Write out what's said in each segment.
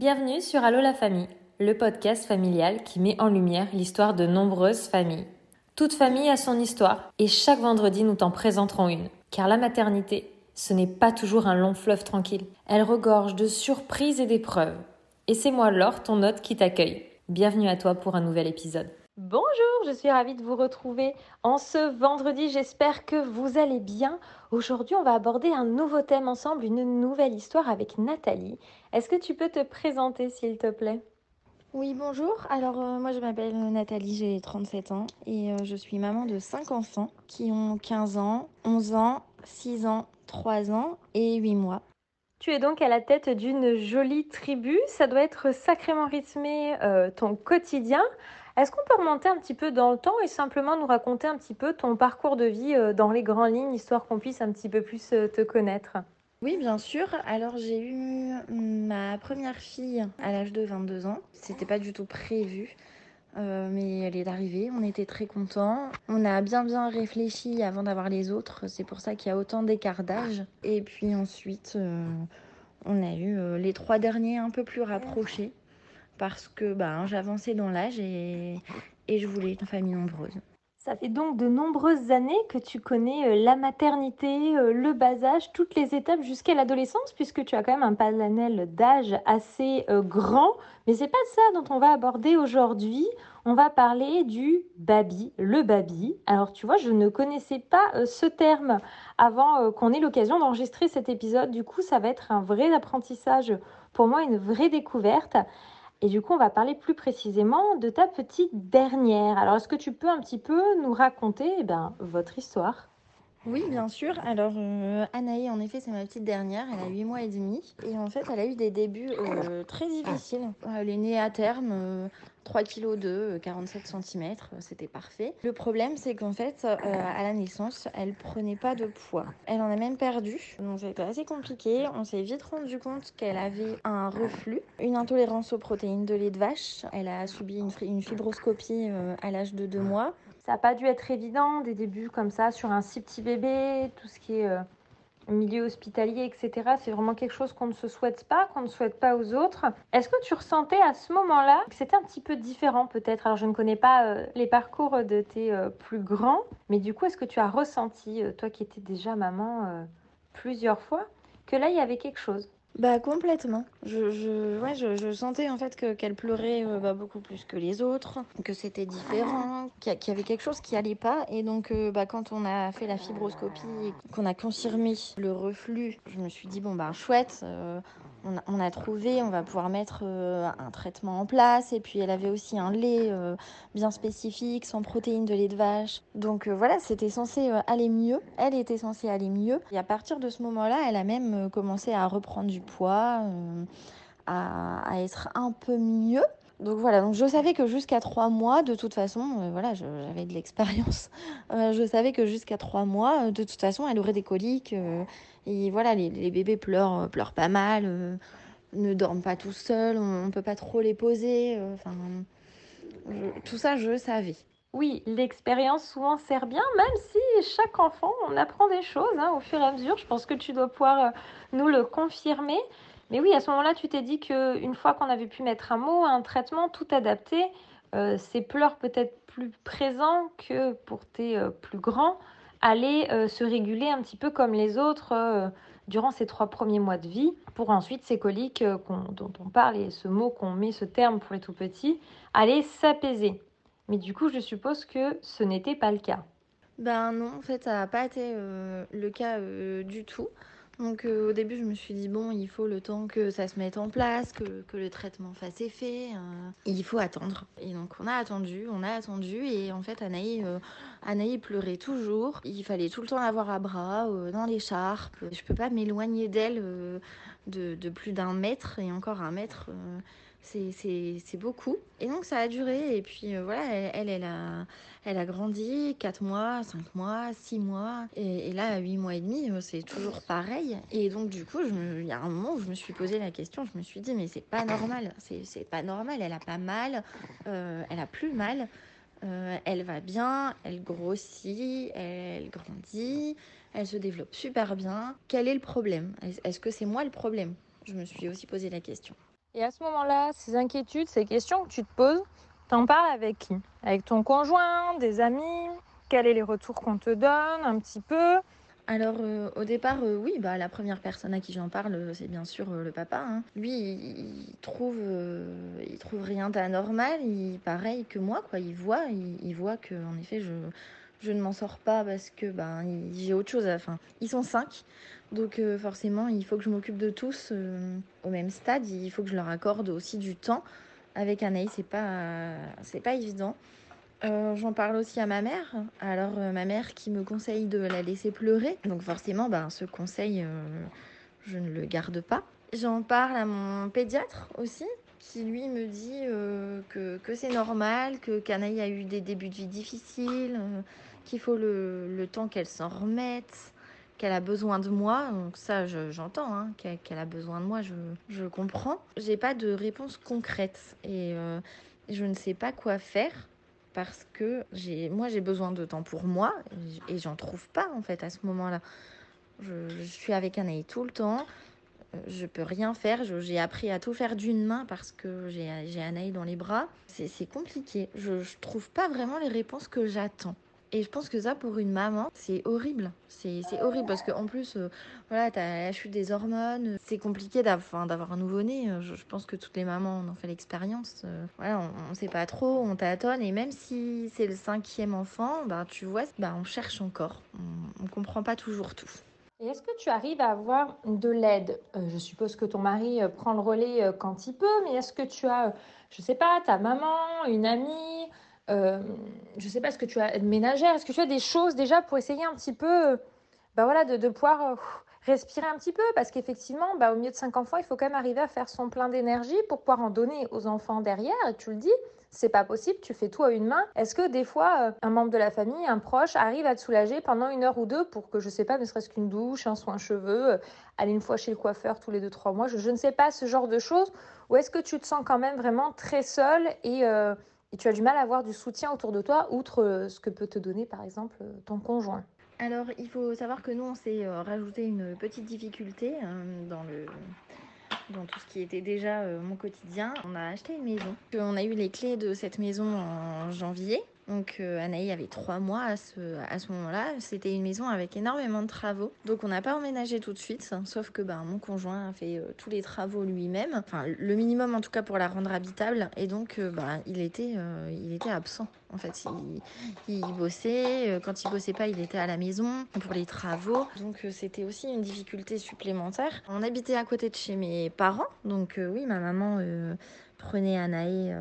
Bienvenue sur Allo la famille, le podcast familial qui met en lumière l'histoire de nombreuses familles. Toute famille a son histoire et chaque vendredi nous t'en présenterons une. Car la maternité, ce n'est pas toujours un long fleuve tranquille. Elle regorge de surprises et d'épreuves. Et c'est moi Laure, ton hôte, qui t'accueille. Bienvenue à toi pour un nouvel épisode. Bonjour, je suis ravie de vous retrouver en ce vendredi. J'espère que vous allez bien. Aujourd'hui, on va aborder un nouveau thème ensemble, une nouvelle histoire avec Nathalie. Est-ce que tu peux te présenter, s'il te plaît? Oui, bonjour. Alors, euh, moi, je m'appelle Nathalie, j'ai 37 ans et euh, je suis maman de 5 enfants qui ont 15 ans, 11 ans, 6 ans, 3 ans et 8 mois. Tu es donc à la tête d'une jolie tribu. Ça doit être sacrément rythmé euh, ton quotidien. Est-ce qu'on peut remonter un petit peu dans le temps et simplement nous raconter un petit peu ton parcours de vie euh, dans les grandes lignes, histoire qu'on puisse un petit peu plus euh, te connaître? Oui, bien sûr. Alors, j'ai eu ma première fille à l'âge de 22 ans. C'était pas du tout prévu. Euh, mais elle est arrivée, on était très contents. On a bien bien réfléchi avant d'avoir les autres, c'est pour ça qu'il y a autant d'écart d'âge. Et puis ensuite, on a eu les trois derniers un peu plus rapprochés parce que bah, j'avançais dans l'âge et, et je voulais une famille nombreuse. Ça fait donc de nombreuses années que tu connais euh, la maternité, euh, le bas âge, toutes les étapes jusqu'à l'adolescence, puisque tu as quand même un panel d'âge assez euh, grand. Mais c'est pas ça dont on va aborder aujourd'hui. On va parler du baby, le baby. Alors tu vois, je ne connaissais pas ce terme avant qu'on ait l'occasion d'enregistrer cet épisode. Du coup, ça va être un vrai apprentissage pour moi, une vraie découverte. Et du coup, on va parler plus précisément de ta petite dernière. Alors, est-ce que tu peux un petit peu nous raconter eh ben, votre histoire? Oui, bien sûr. Alors, euh, Anaï, en effet, c'est ma petite dernière. Elle a 8 mois et demi. Et en fait, elle a eu des débuts euh, très difficiles. Elle est née à terme, euh, 3 kg de 47 cm. C'était parfait. Le problème, c'est qu'en fait, euh, à la naissance, elle prenait pas de poids. Elle en a même perdu. Donc, c'était assez compliqué. On s'est vite rendu compte qu'elle avait un reflux, une intolérance aux protéines de lait de vache. Elle a subi une, fibroscopie euh, à l'âge de 2 mois. Ça n'a pas dû être évident, des débuts comme ça, sur un si petit bébé, tout ce qui est euh, milieu hospitalier, etc. C'est vraiment quelque chose qu'on ne se souhaite pas, qu'on ne souhaite pas aux autres. Est-ce que tu ressentais à ce moment-là que c'était un petit peu différent peut-être? Alors je ne connais pas euh, les parcours de tes euh, plus grands, mais du coup, est-ce que tu as ressenti, toi qui étais déjà maman plusieurs fois, que là, il y avait quelque chose? Bah complètement. Je, je, ouais, je, je sentais en fait que qu'elle pleurait euh, bah, beaucoup plus que les autres, que c'était différent, qu'il y, avait quelque chose qui allait pas. Et donc euh, bah, quand on a fait la fibroscopie, qu'on a confirmé le reflux, je me suis dit bon bah chouette, euh, on a, trouvé, on va pouvoir mettre euh, un traitement en place. Et puis elle avait aussi un lait euh, bien spécifique, sans protéines de lait de vache. Donc euh, voilà, c'était censé aller mieux. Elle était censée aller mieux. Et à partir de ce moment-là, elle a même commencé à reprendre du poids, à, à, être un peu mieux. Donc voilà, donc je savais que jusqu'à trois mois, de toute façon, voilà, j'avais de l'expérience. je savais que jusqu'à trois mois, de toute façon, elle aurait des coliques et voilà, les, bébés pleurent, pleurent pas mal, euh, ne dorment pas tout seuls, on ne peut pas trop les poser. Euh, enfin, tout ça, je savais. Oui, l'expérience souvent sert bien, même si chaque enfant, on apprend des choses hein, au fur et à mesure. Je pense que tu dois pouvoir euh, nous le confirmer. Mais oui, à ce moment-là, tu t'es dit qu'une fois qu'on avait pu mettre un mot, un traitement, tout adapté, ces pleurs peut-être plus présents que pour tes plus grands, aller euh, se réguler un petit peu comme les autres euh, durant ces trois premiers mois de vie, pour ensuite ces coliques euh, dont on parle et ce mot qu'on met, ce terme pour les tout petits, aller s'apaiser. Mais du coup, je suppose que ce n'était pas le cas. Ben non, en fait, ça n'a pas été le cas du tout. Donc euh, au début, je me suis dit, bon, il faut le temps que ça se mette en place, que, que le traitement fasse effet. Euh, il faut attendre. Et donc on a attendu, on a attendu. Et en fait, Anaï, euh, pleurait toujours. Il fallait tout le temps l'avoir à bras, dans l'écharpe. Je peux pas m'éloigner d'elle de, de, plus d'un mètre et encore un mètre c'est beaucoup. Et donc ça a duré. Et puis euh, voilà, elle, elle, a, elle a grandi 4 mois, 5 mois, 6 mois. Et, là, à 8 mois et demi, euh, c'est toujours pareil. Et donc du coup, il y a un moment où je me suis posé la question, je me suis dit, mais c'est pas normal. C'est pas normal, elle a pas mal, euh, elle a plus mal. elle va bien, elle grossit, elle grandit, elle se développe super bien. Quel est le problème? Est-ce que c'est moi le problème? Je me suis aussi posé la question. Et à ce moment-là, ces inquiétudes, ces questions que tu te poses, t'en parles avec qui? Avec ton conjoint, des amis? Quels sont les retours qu'on te donne un petit peu? Alors euh, au départ, euh, oui, bah, la première personne à qui j'en parle, euh, c'est bien sûr le papa. Hein. Lui, il, trouve, il trouve rien d'anormal. Il pareil que moi, quoi. Il voit, il, voit que en effet, je, je ne m'en sors pas parce que ben j'ai autre chose à. Enfin, ils sont cinq, donc forcément, il faut que je m'occupe de tous au même stade. Il faut que je leur accorde aussi du temps. Avec Anaïs, c'est pas, c'est pas évident. Euh, j'en parle aussi à ma mère. Alors, euh, ma mère qui me conseille de la laisser pleurer. Donc, forcément, ben, ce conseil, euh, je ne le garde pas. J'en parle à mon pédiatre aussi, qui lui me dit que, que c'est normal, que Canaille a eu des débuts de vie difficiles, qu'il faut le, le temps qu'elle s'en remette, qu'elle a besoin de moi. Donc, ça, j'entends, hein, qu'elle a besoin de moi, je, je comprends. J'ai pas de réponse concrète et je ne sais pas quoi faire parce que moi j'ai besoin de temps pour moi et j'en trouve pas en fait à ce moment-là. Je, suis avec Anaï tout le temps, euh, je peux rien faire, j'ai appris à tout faire d'une main parce que j'ai Anaï dans les bras. C'est compliqué, je, je trouve pas vraiment les réponses que j'attends. Et je pense que ça, pour une maman, c'est horrible. C'est horrible parce qu'en plus, euh, voilà, tu as la chute des hormones. C'est compliqué d'avoir un nouveau-né. Euh, je, pense que toutes les mamans en ont fait l'expérience. Euh, voilà, on ne sait pas trop, on tâtonne. Et même si c'est le cinquième enfant, bah, tu vois, bah, on cherche encore. On ne comprend pas toujours tout. Et est-ce que tu arrives à avoir de l'aide? Je suppose que ton mari prend le relais quand il peut, mais est-ce que tu as, je sais pas, ta maman, une amie euh, je sais pas, ce que tu as ménagère Est-ce que tu as des choses déjà pour essayer un petit peu bah voilà, de, pouvoir euh, respirer un petit peu? Parce qu'effectivement, bah, au milieu de cinq enfants, il faut quand même arriver à faire son plein d'énergie pour pouvoir en donner aux enfants derrière. Et tu le dis, c'est pas possible, tu fais tout à une main. Est-ce que des fois, euh, un membre de la famille, un proche, arrive à te soulager pendant une heure ou deux pour que, je sais pas, ne serait-ce qu'une douche, un soin cheveux, aller une fois chez le coiffeur tous les deux, trois mois, je ne sais pas, ce genre de choses Ou est-ce que tu te sens quand même vraiment très seule et et tu as du mal à avoir du soutien autour de toi, outre euh, ce que peut te donner par exemple euh, ton conjoint. Alors il faut savoir que nous on s'est euh, rajouté une petite difficulté dans le dans tout ce qui était déjà mon quotidien. On a acheté une maison. On a eu les clés de cette maison en janvier donc euh, Anaï avait trois mois à ce, moment-là. C'était une maison avec énormément de travaux. Donc on n'a pas emménagé tout de suite, sauf que ben, mon conjoint a fait euh, tous les travaux lui-même. Enfin le minimum en tout cas pour la rendre habitable. Et donc il, était, il était absent. En fait, il, il, bossait. Quand il bossait pas, il était à la maison pour les travaux. Donc c'était aussi une difficulté supplémentaire. On habitait à côté de chez mes parents. Donc oui, ma maman prenait Anaï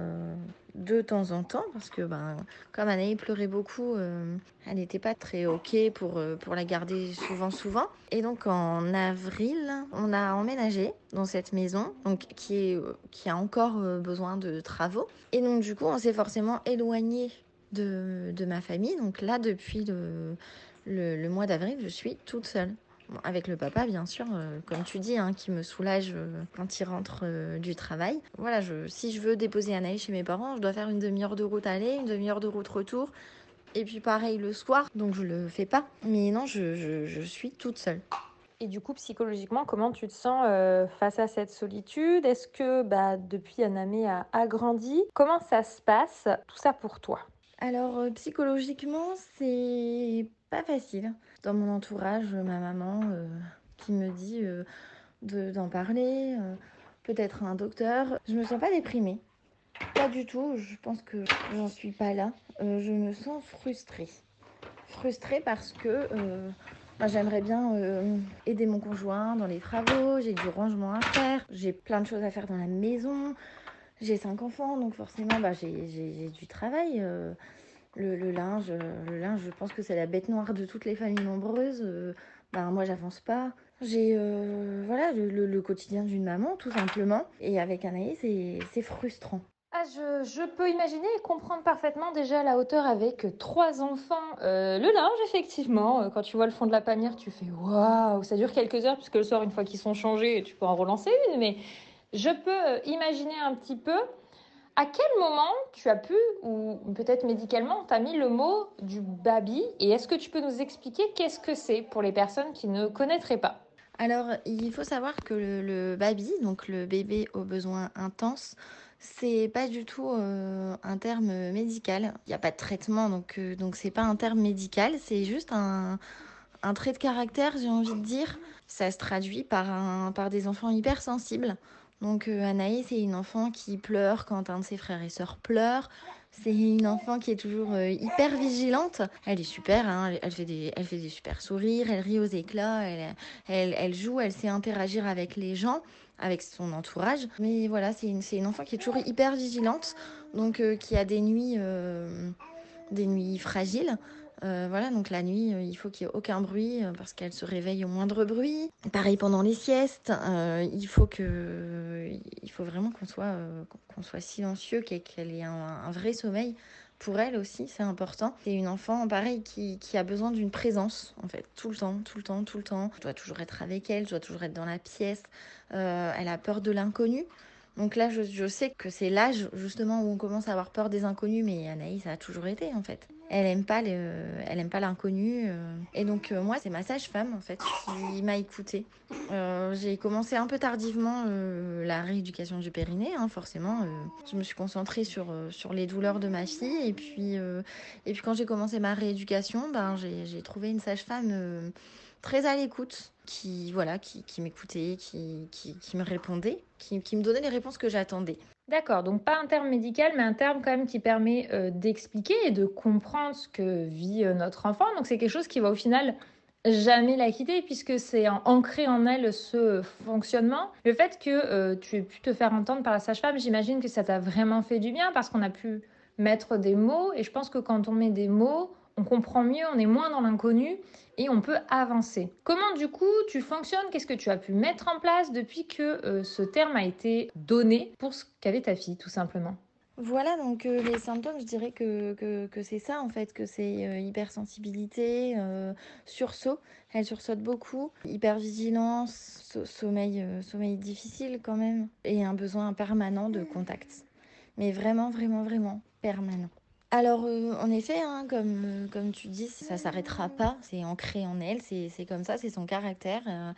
de temps en temps parce que ben, comme Anaï pleurait beaucoup, euh, elle n'était pas très ok pour, euh, pour la garder souvent souvent. Et donc en avril, on a emménagé dans cette maison donc, qui, est, euh, qui a encore besoin de travaux. Et donc du coup, on s'est forcément éloigné de, de, ma famille. Donc là, depuis le, le mois d'avril, je suis toute seule avec le papa, bien sûr, euh, comme tu dis, hein, qui me soulage euh, quand il rentre euh, du travail. Voilà, je, si je veux déposer Anaïs chez mes parents, je dois faire une demi-heure de route aller, une demi-heure de route retour. Et puis pareil le soir, donc je le fais pas. Mais non, je, je, suis toute seule. Et du coup, psychologiquement, comment tu te sens face à cette solitude? Est-ce que bah, depuis Anamé a agrandi? Comment ça se passe, tout ça pour toi? Alors, psychologiquement, c'est pas facile dans mon entourage, ma maman euh, qui me dit euh, d'en parler, euh, peut-être un docteur. Je me sens pas déprimée. Pas du tout, je pense que j'en suis pas là. je me sens frustrée. Frustrée parce que bah, j'aimerais bien aider mon conjoint dans les travaux, j'ai du rangement à faire, j'ai plein de choses à faire dans la maison, j'ai cinq enfants, donc forcément bah, j'ai du travail le, linge, le linge, je pense que c'est la bête noire de toutes les familles nombreuses. Euh, ben, moi, j'avance pas. J'ai euh, voilà le, quotidien d'une maman, tout simplement. Et avec Anaïs, c'est frustrant. Ah, je, je, peux imaginer et comprendre parfaitement déjà la hauteur avec trois enfants. Euh, le linge, effectivement, quand tu vois le fond de la panière, tu fais waouh, ça dure quelques heures, puisque le soir, une fois qu'ils sont changés, tu peux en relancer une. Mais je peux imaginer un petit peu à quel moment tu as pu, ou peut-être médicalement, tu as mis le mot du baby Et est-ce que tu peux nous expliquer qu'est-ce que c'est pour les personnes qui ne connaîtraient pas? Alors, il faut savoir que le, le baby, donc le bébé aux besoins intenses, c'est pas du tout euh, un terme médical. Il n'y a pas de traitement, donc euh, donc pas un terme médical. C'est juste un, un trait de caractère, j'ai envie de dire. Ça se traduit par un par des enfants hypersensibles. Donc euh, Anaïs, c'est une enfant qui pleure quand un de ses frères et sœurs pleure. C'est une enfant qui est toujours euh, hyper vigilante. Elle est super, hein, elle, fait des, super sourires, elle rit aux éclats, elle, joue, elle sait interagir avec les gens, avec son entourage. Mais voilà, c'est une, enfant qui est toujours hyper vigilante, donc euh, qui a des nuits, des nuits fragiles. Euh, voilà, donc la nuit, euh, il faut qu'il n'y ait aucun bruit euh, parce qu'elle se réveille au moindre bruit. Pareil pendant les siestes, il faut que, il faut vraiment qu'on soit, qu'on soit silencieux, qu'elle ait un, un vrai sommeil. Pour elle aussi, c'est important. C'est une enfant, pareil, qui, qui a besoin d'une présence, en fait, tout le temps, tout le temps, tout le temps. Je dois toujours être avec elle, je dois toujours être dans la pièce. Elle a peur de l'inconnu. Donc là, je, je sais que c'est l'âge justement où on commence à avoir peur des inconnus, mais Anaïs a toujours été en fait. Elle aime pas euh, elle aime pas l'inconnu. euh. Et donc euh, moi, c'est ma sage-femme en fait qui m'a écoutée. J'ai commencé un peu tardivement la rééducation du périnée, hein, forcément. je me suis concentrée sur sur les douleurs de ma fille et puis et puis quand j'ai commencé ma rééducation, ben j'ai trouvé une sage-femme. Très à l'écoute, qui voilà, qui, m'écoutait, qui, qui, qui me répondait, qui, me donnait les réponses que j'attendais. D'accord, donc pas un terme médical, mais un terme quand même qui permet euh, d'expliquer et de comprendre ce que vit euh, notre enfant. Donc c'est quelque chose qui va au final jamais la quitter puisque c'est ancré en elle ce fonctionnement. Le fait que euh, tu aies pu te faire entendre par la sage-femme, j'imagine que ça t'a vraiment fait du bien parce qu'on a pu mettre des mots et je pense que quand on met des mots, on comprend mieux, on est moins dans l'inconnu et on peut avancer. Comment du coup tu fonctionnes? Qu'est-ce que tu as pu mettre en place depuis que euh, ce terme a été donné pour ce qu'avait ta fille tout simplement? Voilà, donc euh, les symptômes, je dirais que, que, c'est ça en fait, que c'est euh, hypersensibilité, sursaut, elle sursaute beaucoup, hypervigilance, so- sommeil, sommeil difficile quand même, et un besoin permanent de contact. Mais vraiment, vraiment, vraiment permanent. Alors, euh, en effet, hein, comme, euh, comme tu dis, ça s'arrêtera pas, c'est ancré en elle, c'est comme ça, c'est son caractère. euh,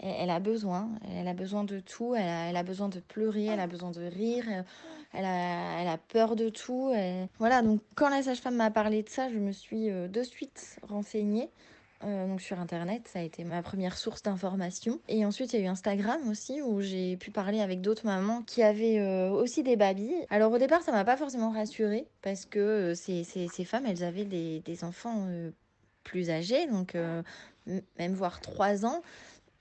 elle, elle a besoin, elle a besoin de tout, elle a, elle a besoin de pleurer, elle a besoin de rire, elle a, elle a peur de tout. Voilà, donc quand la sage-femme m'a parlé de ça, je me suis euh, de suite renseignée. Euh, donc sur internet, ça a été ma première source d'information. Et ensuite, il y a eu Instagram aussi, où j'ai pu parler avec d'autres mamans qui avaient euh, aussi des babies. Alors au départ, ça m'a pas forcément rassurée, parce que euh, ces, ces, ces femmes, elles avaient des, des enfants plus âgés, donc même voire 3 ans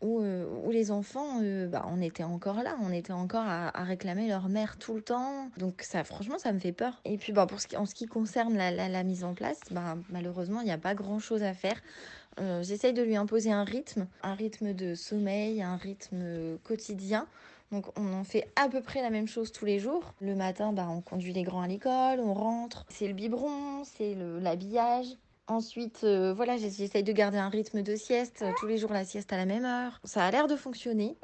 où, euh, où les enfants, euh, bah, on était encore là, on était encore à, réclamer leur mère tout le temps. Donc ça, franchement, ça me fait peur. Et puis, bah, pour ce qui, en ce qui concerne la, mise en place, bah, malheureusement, il n'y a pas grand-chose à faire. Euh, J'essaye de lui imposer un rythme, un rythme de sommeil, un rythme quotidien. Donc on en fait à peu près la même chose tous les jours. Le matin, bah, on conduit les grands à l'école, on rentre. C'est le biberon, c'est l'habillage. Ensuite, euh, voilà, j'ess- j'essaye de garder un rythme de sieste, euh, tous les jours la sieste à la même heure. Ça a l'air de fonctionner,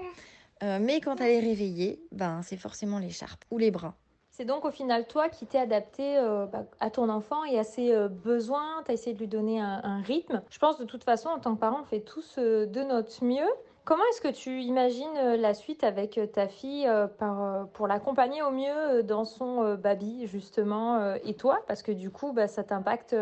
Euh, mais quand elle est réveillée, ben, c'est forcément l'écharpe ou les bras. C'est donc au final toi qui t'es adapté euh, bah, à ton enfant et à ses besoins, tu as essayé de lui donner un, rythme. Je pense de toute façon, en tant que parent, on fait tous de notre mieux. Comment est-ce que tu imagines la suite avec ta fille par, pour l'accompagner au mieux dans son baby, justement, et toi? Parce que du coup, bah, ça t'impacte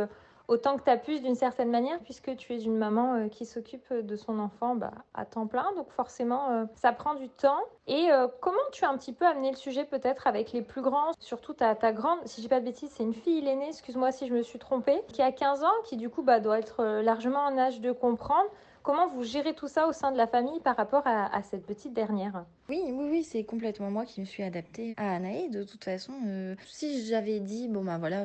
autant que tu as pu d'une certaine manière, puisque tu es une maman euh, qui s'occupe de son enfant bah, à temps plein. Donc forcément, euh, ça prend du temps. Et euh, comment tu as un petit peu amené le sujet peut-être avec les plus grands Surtout ta, ta grande, si dis pas de bêtises, c'est une fille l'aînée, excuse-moi si je me suis trompée, qui a 15 ans, qui du coup bah, doit être largement en âge de comprendre. Comment vous gérez tout ça au sein de la famille par rapport à, cette petite dernière? Oui, oui, oui, c'est complètement moi qui me suis adaptée à Anaïs. De toute façon, euh, si j'avais dit, bon ben voilà,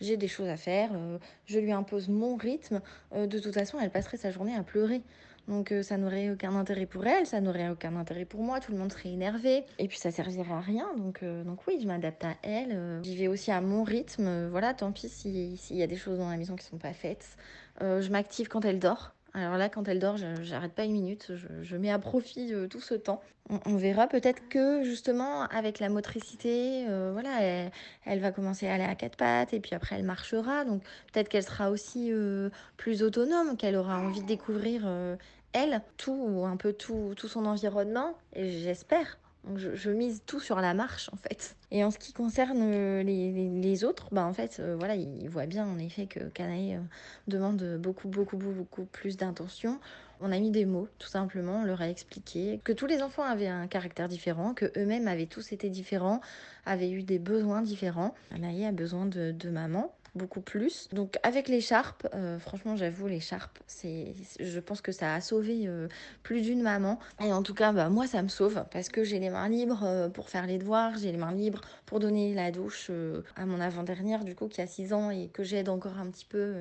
j'ai des choses à faire, euh, je lui impose mon rythme, euh, de toute façon, elle passerait sa journée à pleurer. Donc ça n'aurait aucun intérêt pour elle, ça n'aurait aucun intérêt pour moi, tout le monde serait énervé, et puis ça servirait à rien. Donc, donc oui, je m'adapte à elle, j'y vais aussi à mon rythme. voilà, tant pis si- s'il y a des choses dans la maison qui sont pas faites. Je m'active quand elle dort. Alors là, quand elle dort, j'arrête pas une minute, je, mets à profit euh, tout ce temps. On, verra peut-être que justement avec la motricité, euh, voilà, elle, va commencer à aller à quatre pattes et puis après elle marchera. Donc peut-être qu'elle sera aussi euh, plus autonome, qu'elle aura envie de découvrir elle, tout ou un peu tout, tout son environnement, et j'espère. Je, je, mise tout sur la marche en fait. Et en ce qui concerne euh, les, autres, bah en fait, euh, voilà, il voit bien en effet que Canaille euh, demande beaucoup, beaucoup, beaucoup plus d'intention. On a mis des mots, tout simplement, on leur a expliqué que tous les enfants avaient un caractère différent, que eux-mêmes avaient tous été différents, avaient eu des besoins différents. Anaï a besoin de, de maman, beaucoup plus. Donc avec l'écharpe, euh, franchement j'avoue l'écharpe, c'est, je pense que ça a sauvé euh, plus d'une maman. Et en tout cas, bah, moi ça me sauve parce que j'ai les mains libres euh, pour faire les devoirs, j'ai les mains libres pour donner la douche à mon avant-dernière du coup qui a 6 ans et que j'aide encore un petit peu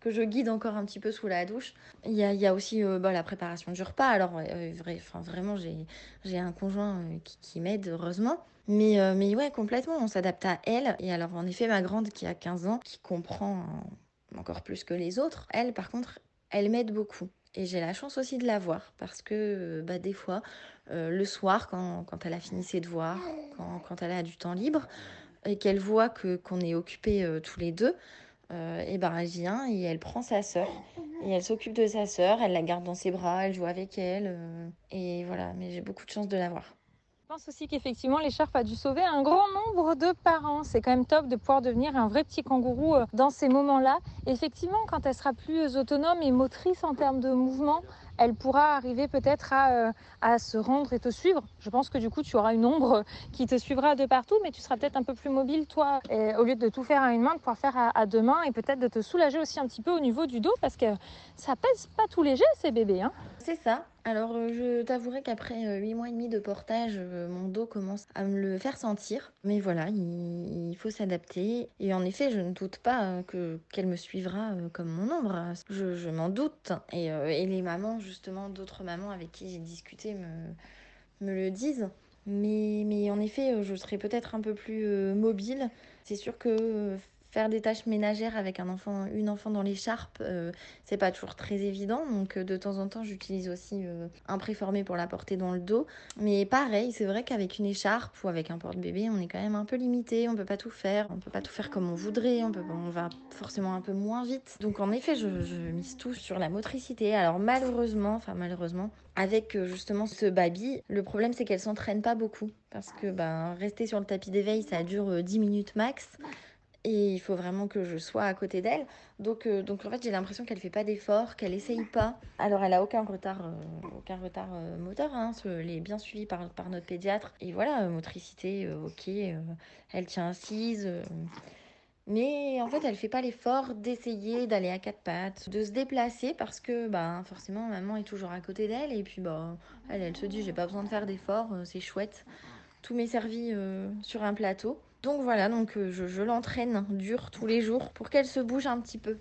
que je guide encore un petit peu sous la douche. Il y a, il y a aussi bah, la préparation du repas. Alors, vraiment, j'ai un conjoint qui m'aide, heureusement. Mais, euh, ouais, complètement, on s'adapte à elle. Et alors, en effet, ma grande qui a 15 ans, qui comprend encore plus que les autres, elle, par contre, elle m'aide beaucoup. Et j'ai la chance aussi de la voir parce que bah, des fois, euh, le soir, quand, quand elle a fini ses devoirs, quand, quand elle a du temps libre, et qu'elle voit que qu'on est occupés euh, tous les deux, euh, ben elle vient et elle prend sa sœur et elle s'occupe de sa sœur, elle la garde dans ses bras, elle joue avec elle euh, et voilà. Mais j'ai beaucoup de chance de la voir. Je pense aussi qu'effectivement l'écharpe a dû sauver un grand nombre de parents. C'est quand même top de pouvoir devenir un vrai petit kangourou euh, dans ces moments-là. Effectivement, quand elle sera plus autonome et motrice en termes de mouvement, elle pourra arriver peut-être à, euh, à, se rendre et te suivre. Je pense que du coup, tu auras une ombre qui te suivra de partout, mais tu seras peut-être un peu plus mobile, toi, au lieu de tout faire à une main, de pouvoir faire à, à deux mains et peut-être de te soulager aussi un petit peu au niveau du dos, parce que ça pèse pas tout léger, ces bébés. Hein. C'est ça. Alors, euh, je t'avouerai qu'après huit mois et demi de portage, euh, mon dos commence à me le faire sentir. Mais voilà, il, faut s'adapter. Et en effet, je ne doute pas euh, que qu'elle me suivra euh, comme mon ombre. Je, m'en doute. Et, euh, les mamans, justement, d'autres mamans avec qui j'ai discuté me, me le disent. Mais, mais en effet, je serai peut-être un peu plus euh, mobile. C'est sûr que faire des tâches ménagères avec un enfant, une enfant dans l'écharpe, euh, c'est pas toujours très évident. Donc euh, de temps en temps, j'utilise aussi euh, un préformé pour la porter dans le dos. Mais pareil, c'est vrai qu'avec une écharpe ou avec un porte-bébé, on est quand même un peu limité. On peut pas tout faire. On peut pas tout faire comme on voudrait. On, va forcément un peu moins vite. Donc en effet, je, mise tout sur la motricité. Alors malheureusement, enfin malheureusement, avec justement ce baby, le problème c'est qu'elle s'entraîne pas beaucoup. Parce que ben, rester sur le tapis d'éveil, ça dure 10 minutes max et il faut vraiment que je sois à côté d'elle. Donc, euh, donc en fait, j'ai l'impression qu'elle fait pas d'efforts, qu'elle essaye pas. Alors, elle a aucun retard, euh, aucun retard euh, moteur. Hein, elle est bien suivie par, par notre pédiatre. Et voilà, motricité, ok, elle tient assise. mais en fait, elle fait pas l'effort d'essayer d'aller à quatre pattes, de se déplacer parce que bah, forcément, maman est toujours à côté d'elle. Et puis, bah, elle, elle se dit, j'ai pas besoin de faire d'efforts, c'est chouette. Tout m'est servi sur un plateau. Donc voilà, donc euh, je, je l'entraîne dur tous les jours pour qu'elle se bouge un petit peu.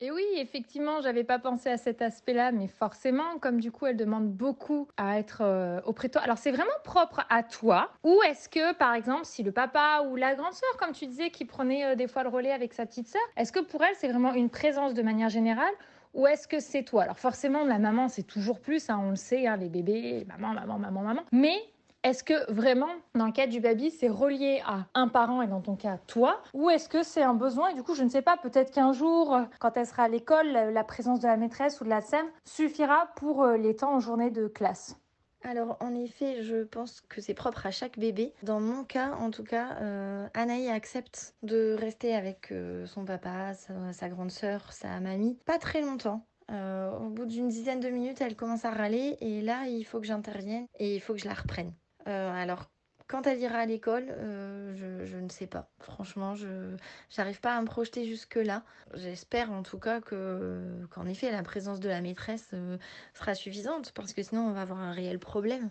Et oui, effectivement, j'avais pas pensé à cet aspect-là, mais forcément, comme du coup, elle demande beaucoup à être euh, auprès de toi. Alors, c'est vraiment propre à toi Ou est-ce que, par exemple, si le papa ou la grande sœur, comme tu disais, qui prenait euh, des fois le relais avec sa petite sœur, est-ce que pour elle, c'est vraiment une présence de manière générale ou est-ce que c'est toi? Alors forcément, la maman, c'est toujours plus, hein, on le sait, hein, les bébés, maman, maman, maman, maman. Mais est-ce que vraiment, dans le cas du baby, c'est relié à un parent et dans ton cas, toi? Ou est-ce que c'est un besoin? Et du coup, je ne sais pas, peut-être qu'un jour, quand elle sera à l'école, la présence de la maîtresse ou de la SEM suffira pour euh, les temps en journée de classe alors en effet, je pense que c'est propre à chaque bébé. Dans mon cas, en tout cas, euh, Anaï accepte de rester avec euh, son papa, sa, grande sœur, sa mamie, pas très longtemps. Euh, au bout d'une dizaine de minutes, elle commence à râler et là, il faut que j'intervienne et il faut que je la reprenne. Euh, alors, quand elle ira à l'école, euh, je, je, ne sais pas. Franchement, je n'arrive pas à me projeter jusque-là. J'espère en tout cas que qu'en effet, la présence de la maîtresse euh, sera suffisante parce que sinon, on va avoir un réel problème.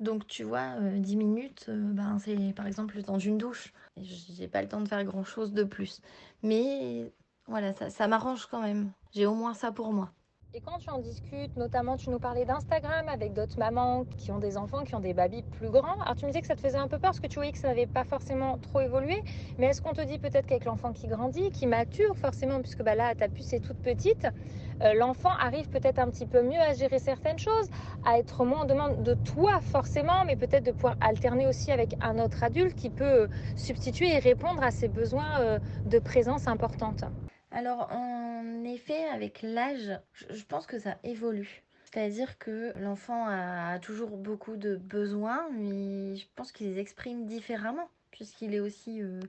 Donc, tu vois, euh, 10 minutes, ben, c'est par exemple le temps d'une douche. J'ai pas le temps de faire grand-chose de plus. Mais voilà, ça, ça m'arrange quand même. J'ai au moins ça pour moi. Et quand tu en discutes, notamment tu nous parlais d'Instagram avec d'autres mamans qui ont des enfants, qui ont des babys plus grands. Alors tu me disais que ça te faisait un peu peur parce que tu voyais que ça n'avait pas forcément trop évolué. Mais est-ce qu'on te dit peut-être qu'avec l'enfant qui grandit, qui mature forcément, puisque bah là ta puce est toute petite, euh, l'enfant arrive peut-être un petit peu mieux à gérer certaines choses, à être moins en demande de toi forcément, mais peut-être de pouvoir alterner aussi avec un autre adulte qui peut substituer et répondre à ses besoins euh, de présence importante? Alors, en effet, avec l'âge, je pense que ça évolue. C'est-à-dire que l'enfant a toujours beaucoup de besoins, mais je pense qu'il les exprime différemment, puisqu'il est aussi euh,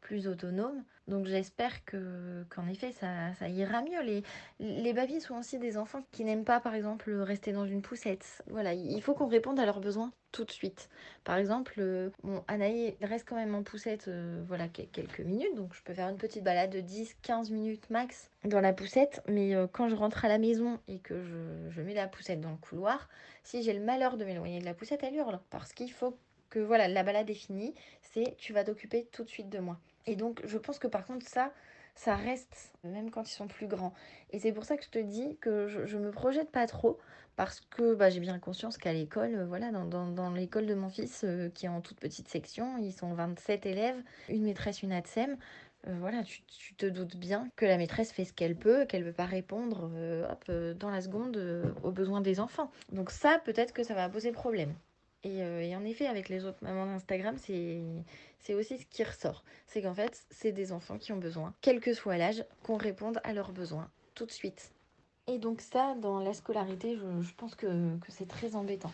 plus autonome. Donc j'espère que qu'en effet ça, ça, ira mieux. Les, les babies sont aussi des enfants qui n'aiment pas par exemple rester dans une poussette. Voilà, il faut qu'on réponde à leurs besoins tout de suite. Par exemple, euh, bon, Anaï reste quand même en poussette euh, voilà, quelques minutes, donc je peux faire une petite balade de 10-15 minutes max dans la poussette, mais euh, quand je rentre à la maison et que je, je mets la poussette dans le couloir, si j'ai le malheur de m'éloigner de la poussette, elle hurle, parce qu'il faut que voilà, la balade est finie, c'est tu vas t'occuper tout de suite de moi. Et donc, je pense que par contre, ça, ça reste, même quand ils sont plus grands. Et c'est pour ça que je te dis que je, je me projette pas trop, parce que bah, j'ai bien conscience qu'à l'école, euh, voilà, dans, l'école de mon fils, euh, qui est en toute petite section, ils sont 27 élèves, une maîtresse, une ATSEM. Euh, voilà, tu, te doutes bien que la maîtresse fait ce qu'elle peut, qu'elle ne peut pas répondre dans la seconde aux besoins des enfants. Donc ça, peut-être que ça va poser problème. Et, euh, et, en effet, avec les autres mamans d'Instagram, c'est aussi ce qui ressort. C'est qu'en fait, c'est des enfants qui ont besoin, quel que soit l'âge, qu'on réponde à leurs besoins tout de suite. Et donc ça, dans la scolarité, je, pense que, que c'est très embêtant.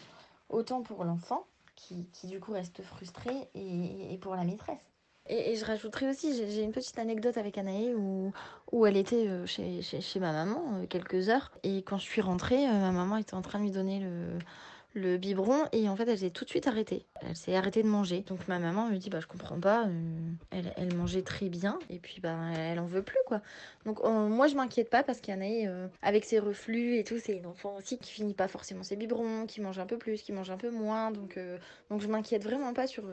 Autant pour l'enfant, qui, qui, du coup reste frustré, et, pour la maîtresse. Et, je rajouterai aussi, j'ai une petite anecdote avec Anaï où, où elle était euh, chez, chez, chez ma maman euh, quelques heures. Et quand je suis rentrée, ma maman était en train de lui donner le, le biberon et en fait elle s'est tout de suite arrêtée. Elle s'est arrêtée de manger. Donc ma maman me dit bah je comprends pas, euh, elle, elle, mangeait très bien et puis bah elle en veut plus quoi. Donc euh, moi je m'inquiète pas parce qu'il y en a euh, avec ses reflux et tout, c'est une enfant aussi qui finit pas forcément ses biberons, qui mange un peu plus, qui mange un peu moins. Donc, donc je m'inquiète vraiment pas sur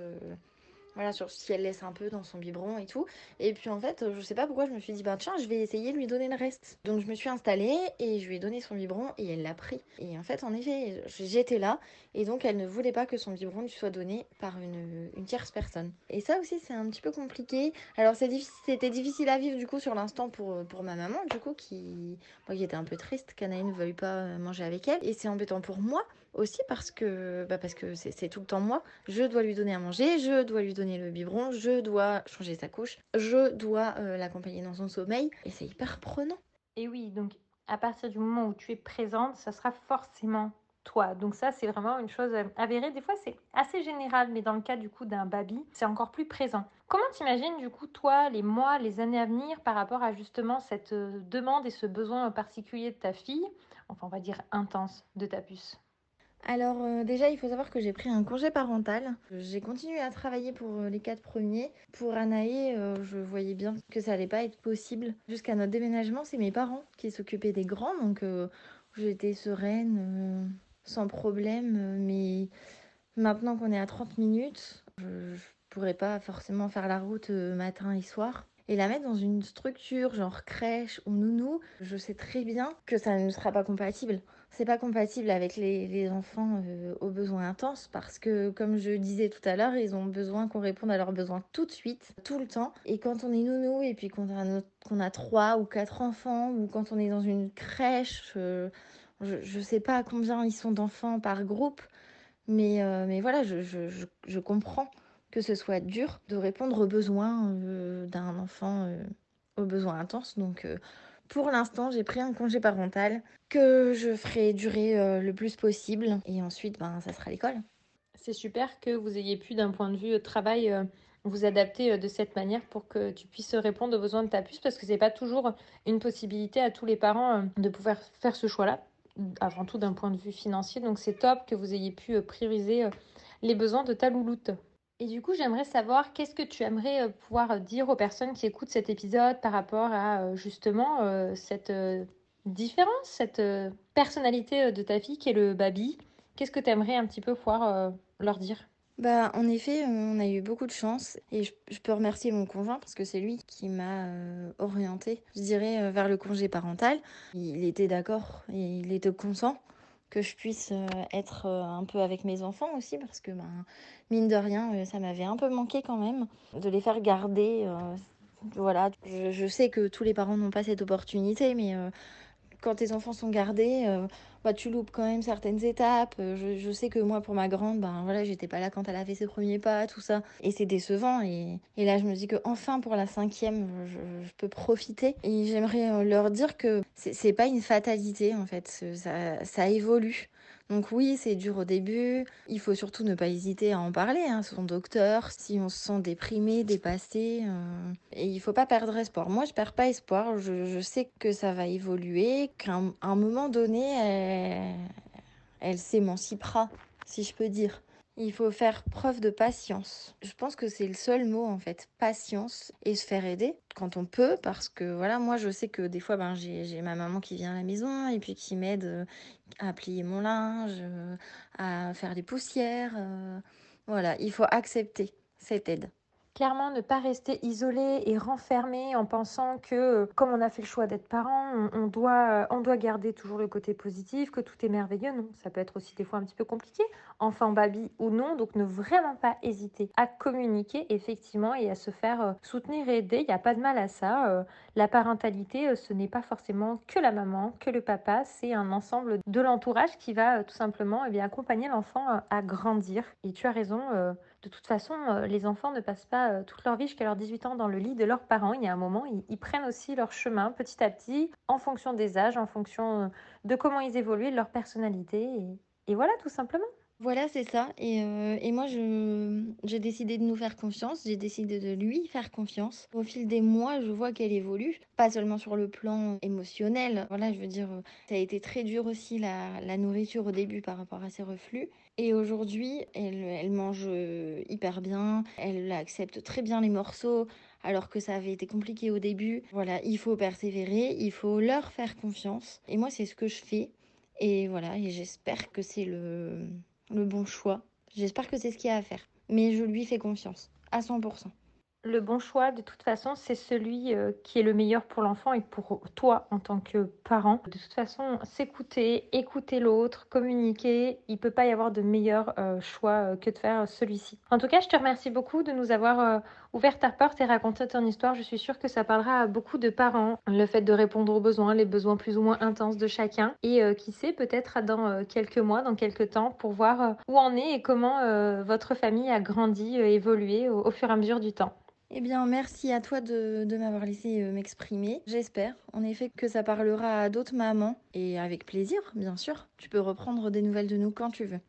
voilà, sur si elle laisse un peu dans son biberon et tout. Et puis en fait, je sais pas pourquoi je me suis dit, bah tiens, je vais essayer de lui donner le reste. Donc je me suis installée et je lui ai donné son biberon et elle l'a pris. Et en fait, en effet, j'étais là et donc elle ne voulait pas que son biberon lui soit donné par une, une tierce personne. Et ça aussi, c'est un petit peu compliqué. Alors c'était difficile, à vivre du coup sur l'instant pour, pour ma maman, du coup, qui, bon, qui était un peu triste qu'Anaï ne veuille pas manger avec elle. Et c'est embêtant pour moi aussi parce que bah parce que c'est tout le temps moi. Je dois lui donner à manger, je dois lui donner le biberon, je dois changer sa couche, je dois euh, l'accompagner dans son sommeil et c'est hyper prenant. Et oui, donc à partir du moment où tu es présente, ça sera forcément toi. Donc ça, c'est vraiment une chose avérée. Des fois, c'est assez général, mais dans le cas du coup d'un baby, c'est encore plus présent. Comment t'imagines du coup toi les mois, les années à venir par rapport à justement cette euh, demande et ce besoin particulier de ta fille, enfin on va dire intense de ta puce alors euh, déjà, il faut savoir que j'ai pris un congé parental. J'ai continué à travailler pour euh, les quatre premiers. Pour Anaï, euh, je voyais bien que ça allait pas être possible. Jusqu'à notre déménagement, c'est mes parents qui s'occupaient des grands, donc j'étais sereine, sans problème. mais maintenant qu'on est à 30 minutes, je, je pourrais pas forcément faire la route matin et soir et la mettre dans une structure genre crèche ou nounou, je sais très bien que ça ne sera pas compatible. C'est pas compatible avec les, enfants euh, aux besoins intenses parce que, comme je disais tout à l'heure, ils ont besoin qu'on réponde à leurs besoins tout de suite, tout le temps. Et quand on est nounou et puis qu'on a, a trois ou quatre enfants ou quand on est dans une crèche, euh, je, sais pas combien ils sont d'enfants par groupe, mais, euh, voilà, je, je, comprends que ce soit dur de répondre aux besoins d'un enfant aux besoins intenses. Donc pour l'instant, j'ai pris un congé parental que je ferai durer euh, le plus possible et ensuite ben ça sera l'école. C'est super que vous ayez pu d'un point de vue travail euh, vous adapter euh, de cette manière pour que tu puisses répondre aux besoins de ta puce parce que c'est pas toujours une possibilité à tous les parents euh, de pouvoir faire ce choix-là avant tout d'un point de vue financier. Donc c'est top que vous ayez pu prioriser les besoins de ta louloute. Et du coup, j'aimerais savoir qu'est-ce que tu aimerais euh, pouvoir dire aux personnes qui écoutent cet épisode par rapport à euh, justement euh, cette différence, cette personnalité de ta fille qui est le baby? Qu'est-ce que tu aimerais un petit peu pouvoir leur dire? Bah, en effet, on a eu beaucoup de chance et je, peux remercier mon conjoint parce que c'est lui qui m'a euh, orientée, je dirais, euh, vers le congé parental. Il était d'accord et il était consent que je puisse euh, être un peu avec mes enfants aussi parce que, ben, mine de rien, ça m'avait un peu manqué quand même de les faire garder. voilà, je, sais que tous les parents n'ont pas cette opportunité, mais quand tes enfants sont gardés, bah, tu loupes quand même certaines étapes. Je, je, sais que moi, pour ma grande, ben voilà, j'étais pas là quand elle a fait ses premiers pas, tout ça. Et c'est décevant. Et, et, là, je me dis que enfin, pour la cinquième, je, peux profiter. Et j'aimerais leur dire que c'est pas une fatalité, en fait. Ça, ça évolue. Donc oui, c'est dur au début. Il faut surtout ne pas hésiter à en parler à hein, son docteur si on se sent déprimé, dépassé. Euh, et il faut pas perdre espoir. Moi, je perds pas espoir. Je, sais que ça va évoluer, qu'à un, moment donné, elle, elle s'émancipera, si je peux dire. Il faut faire preuve de patience. Je pense que c'est le seul mot en fait, patience et se faire aider quand on peut parce que voilà, moi je sais que des fois ben, j'ai ma maman qui vient à la maison et puis qui m'aide euh, à plier mon linge, euh, à faire des poussières. Euh, voilà, il faut accepter cette aide clairement ne pas rester isolé et renfermé en pensant que euh, comme on a fait le choix d'être parent, on, doit, euh, on doit garder toujours le côté positif, que tout est merveilleux. Non, ça peut être aussi des fois un petit peu compliqué, enfant baby ou non. Donc ne vraiment pas hésiter à communiquer effectivement et à se faire euh, soutenir et aider. Il n'y a pas de mal à ça. La parentalité, ce n'est pas forcément que la maman, que le papa, c'est un ensemble de l'entourage qui va tout simplement eh bien, accompagner l'enfant à grandir. Et tu as raison de toute façon, euh, les enfants ne passent pas euh, toute leur vie jusqu'à leurs 18 ans dans le lit de leurs parents. Il y a un moment, ils, prennent aussi leur chemin petit à petit, en fonction des âges, en fonction euh, de comment ils évoluent, de leur personnalité. Et, voilà, tout simplement. Voilà, c'est ça. Et, moi, j'ai décidé de nous faire confiance. J'ai décidé de lui faire confiance. Au fil des mois, je vois qu'elle évolue. Pas seulement sur le plan émotionnel. Voilà, je veux dire, ça a été très dur aussi la, la nourriture au début par rapport à ses reflux. Et aujourd'hui, elle, mange euh, hyper bien, elle accepte très bien les morceaux, alors que ça avait été compliqué au début. Voilà, il faut persévérer, il faut leur faire confiance. Et moi, c'est ce que je fais. Et voilà, et j'espère que c'est le, le bon choix. J'espère que c'est ce qu'il y a à faire. Mais je lui fais confiance, à 100% le bon choix, de toute façon, c'est celui euh, qui est le meilleur pour l'enfant et pour toi en tant que parent. De toute façon, s'écouter, écouter l'autre, communiquer, il peut pas y avoir de meilleur euh, choix euh, que de faire celui-ci. En tout cas, je te remercie beaucoup de nous avoir ouvert ta porte et raconté ton histoire. Je suis sûre que ça parlera à beaucoup de parents, le fait de répondre aux besoins, les besoins plus ou moins intenses de chacun. Et qui sait, peut-être dans quelques mois, dans quelques temps, pour voir où en est et comment votre famille a grandi, évolué au fur et à mesure du temps. Eh bien, merci à toi de, m'avoir laissé euh, m'exprimer. J'espère, en effet, que ça parlera à d'autres mamans. Et avec plaisir, bien sûr. Tu peux reprendre des nouvelles de nous quand tu veux.